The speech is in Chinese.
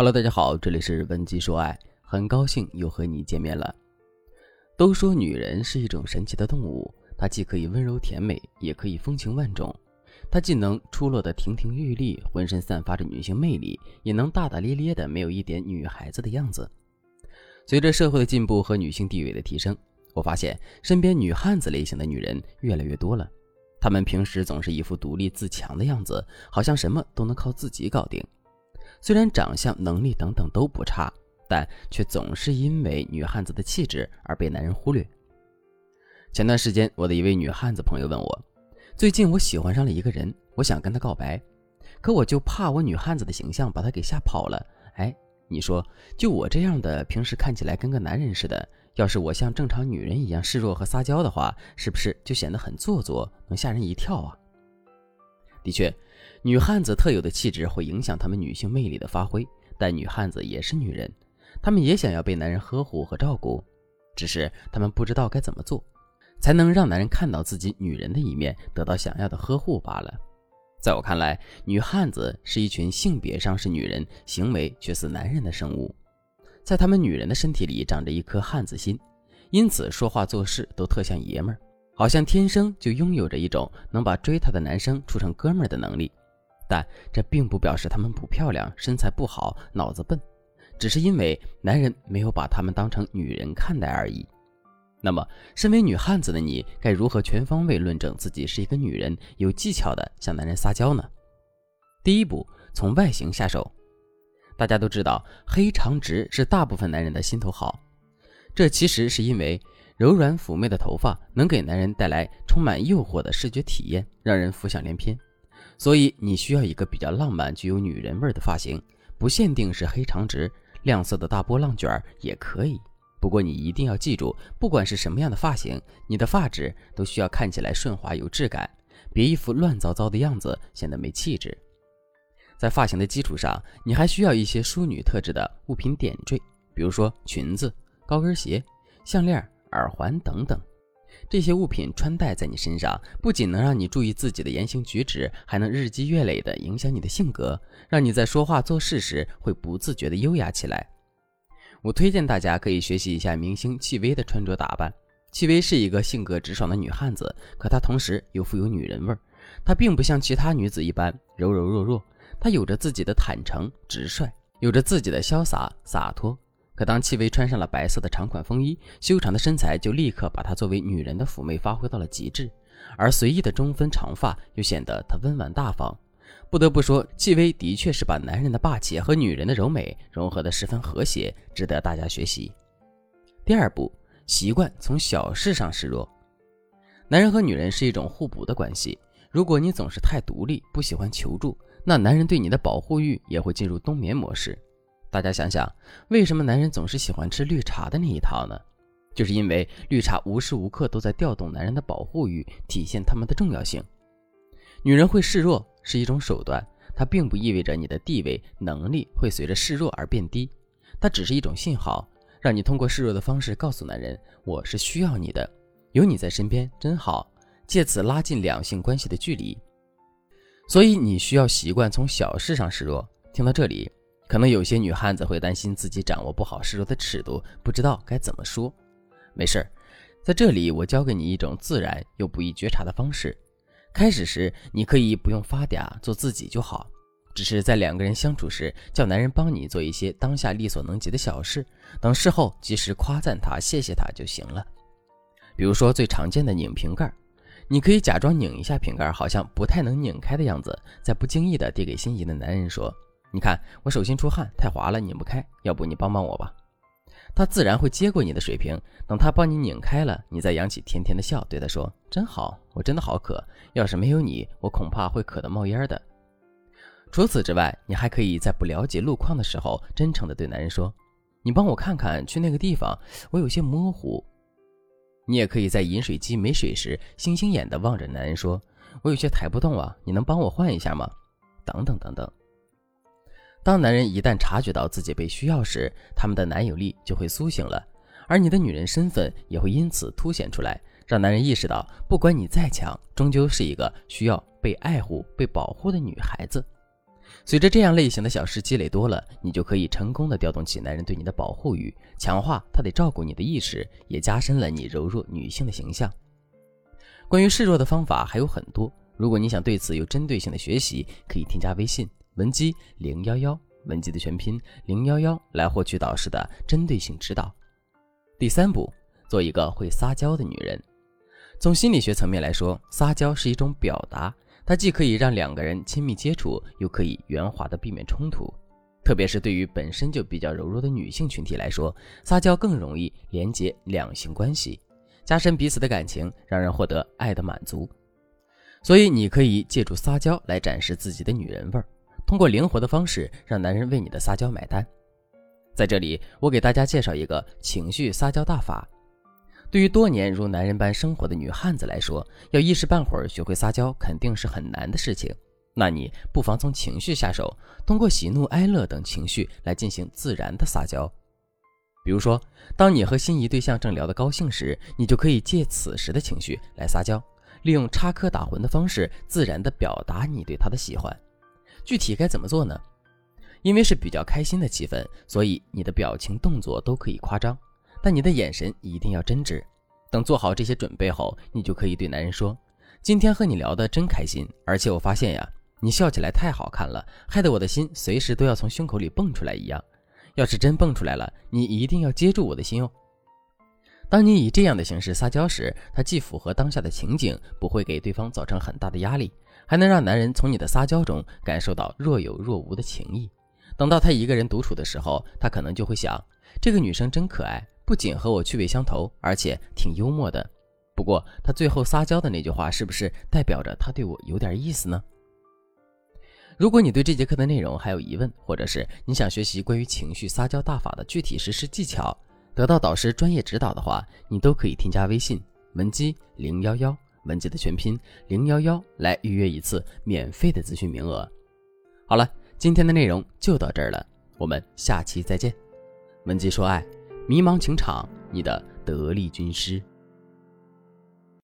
Hello，大家好，这里是文姬说爱，很高兴又和你见面了。都说女人是一种神奇的动物，她既可以温柔甜美，也可以风情万种。她既能出落得亭亭玉立，浑身散发着女性魅力，也能大大咧咧的没有一点女孩子的样子。随着社会的进步和女性地位的提升，我发现身边女汉子类型的女人越来越多了。她们平时总是一副独立自强的样子，好像什么都能靠自己搞定。虽然长相、能力等等都不差，但却总是因为女汉子的气质而被男人忽略。前段时间，我的一位女汉子朋友问我：“最近我喜欢上了一个人，我想跟他告白，可我就怕我女汉子的形象把他给吓跑了。”哎，你说，就我这样的，平时看起来跟个男人似的，要是我像正常女人一样示弱和撒娇的话，是不是就显得很做作，能吓人一跳啊？的确。女汉子特有的气质会影响她们女性魅力的发挥，但女汉子也是女人，她们也想要被男人呵护和照顾，只是她们不知道该怎么做，才能让男人看到自己女人的一面，得到想要的呵护罢了。在我看来，女汉子是一群性别上是女人，行为却似男人的生物，在她们女人的身体里长着一颗汉子心，因此说话做事都特像爷们儿，好像天生就拥有着一种能把追她的男生处成哥们儿的能力。但这并不表示她们不漂亮、身材不好、脑子笨，只是因为男人没有把她们当成女人看待而已。那么，身为女汉子的你，该如何全方位论证自己是一个女人，有技巧的向男人撒娇呢？第一步，从外形下手。大家都知道，黑长直是大部分男人的心头好，这其实是因为柔软妩媚的头发能给男人带来充满诱惑的视觉体验，让人浮想联翩。所以你需要一个比较浪漫、具有女人味的发型，不限定是黑长直，亮色的大波浪卷也可以。不过你一定要记住，不管是什么样的发型，你的发质都需要看起来顺滑有质感，别一副乱糟糟的样子，显得没气质。在发型的基础上，你还需要一些淑女特质的物品点缀，比如说裙子、高跟鞋、项链、耳环等等。这些物品穿戴在你身上，不仅能让你注意自己的言行举止，还能日积月累地影响你的性格，让你在说话做事时会不自觉地优雅起来。我推荐大家可以学习一下明星戚薇的穿着打扮。戚薇是一个性格直爽的女汉子，可她同时又富有女人味儿。她并不像其他女子一般柔柔弱弱，她有着自己的坦诚直率，有着自己的潇洒洒脱。可当戚薇穿上了白色的长款风衣，修长的身材就立刻把她作为女人的妩媚发挥到了极致，而随意的中分长发又显得她温婉大方。不得不说，戚薇的确是把男人的霸气和女人的柔美融合得十分和谐，值得大家学习。第二步，习惯从小事上示弱。男人和女人是一种互补的关系，如果你总是太独立，不喜欢求助，那男人对你的保护欲也会进入冬眠模式。大家想想，为什么男人总是喜欢吃绿茶的那一套呢？就是因为绿茶无时无刻都在调动男人的保护欲，体现他们的重要性。女人会示弱是一种手段，它并不意味着你的地位能力会随着示弱而变低，它只是一种信号，让你通过示弱的方式告诉男人我是需要你的，有你在身边真好，借此拉近两性关系的距离。所以你需要习惯从小事上示弱。听到这里。可能有些女汉子会担心自己掌握不好示弱的尺度，不知道该怎么说。没事儿，在这里我教给你一种自然又不易觉察的方式。开始时你可以不用发嗲，做自己就好，只是在两个人相处时，叫男人帮你做一些当下力所能及的小事，等事后及时夸赞他、谢谢他就行了。比如说最常见的拧瓶盖，你可以假装拧一下瓶盖，好像不太能拧开的样子，在不经意的递给心仪的男人说。你看我手心出汗太滑了，拧不开，要不你帮帮我吧？他自然会接过你的水瓶，等他帮你拧开了，你再扬起甜甜的笑，对他说：“真好，我真的好渴，要是没有你，我恐怕会渴得冒烟的。”除此之外，你还可以在不了解路况的时候，真诚地对男人说：“你帮我看看去那个地方，我有些模糊。”你也可以在饮水机没水时，星星眼地望着男人说：“我有些抬不动啊，你能帮我换一下吗？”等等等等。当男人一旦察觉到自己被需要时，他们的男友力就会苏醒了，而你的女人身份也会因此凸显出来，让男人意识到，不管你再强，终究是一个需要被爱护、被保护的女孩子。随着这样类型的小事积累多了，你就可以成功的调动起男人对你的保护欲，强化他得照顾你的意识，也加深了你柔弱女性的形象。关于示弱的方法还有很多，如果你想对此有针对性的学习，可以添加微信文姬零幺幺，文姬的全拼零幺幺，来获取导师的针对性指导。第三步，做一个会撒娇的女人。从心理学层面来说，撒娇是一种表达。它既可以让两个人亲密接触，又可以圆滑的避免冲突。特别是对于本身就比较柔弱的女性群体来说，撒娇更容易连接两性关系，加深彼此的感情，让人获得爱的满足。所以，你可以借助撒娇来展示自己的女人味儿，通过灵活的方式让男人为你的撒娇买单。在这里，我给大家介绍一个情绪撒娇大法。对于多年如男人般生活的女汉子来说，要一时半会儿学会撒娇肯定是很难的事情。那你不妨从情绪下手，通过喜怒哀乐等情绪来进行自然的撒娇。比如说，当你和心仪对象正聊得高兴时，你就可以借此时的情绪来撒娇，利用插科打诨的方式，自然地表达你对他的喜欢。具体该怎么做呢？因为是比较开心的气氛，所以你的表情动作都可以夸张。但你的眼神一定要真挚。等做好这些准备后，你就可以对男人说：“今天和你聊得真开心，而且我发现呀，你笑起来太好看了，害得我的心随时都要从胸口里蹦出来一样。要是真蹦出来了，你一定要接住我的心哦。”当你以这样的形式撒娇时，它既符合当下的情景，不会给对方造成很大的压力，还能让男人从你的撒娇中感受到若有若无的情谊。等到他一个人独处的时候，他可能就会想：这个女生真可爱。不仅和我趣味相投，而且挺幽默的。不过他最后撒娇的那句话，是不是代表着他对我有点意思呢？如果你对这节课的内容还有疑问，或者是你想学习关于情绪撒娇大法的具体实施技巧，得到导师专业指导的话，你都可以添加微信文姬零幺幺，文姬的全拼零幺幺，来预约一次免费的咨询名额。好了，今天的内容就到这儿了，我们下期再见。文姬说爱。迷茫情场，你的得力军师。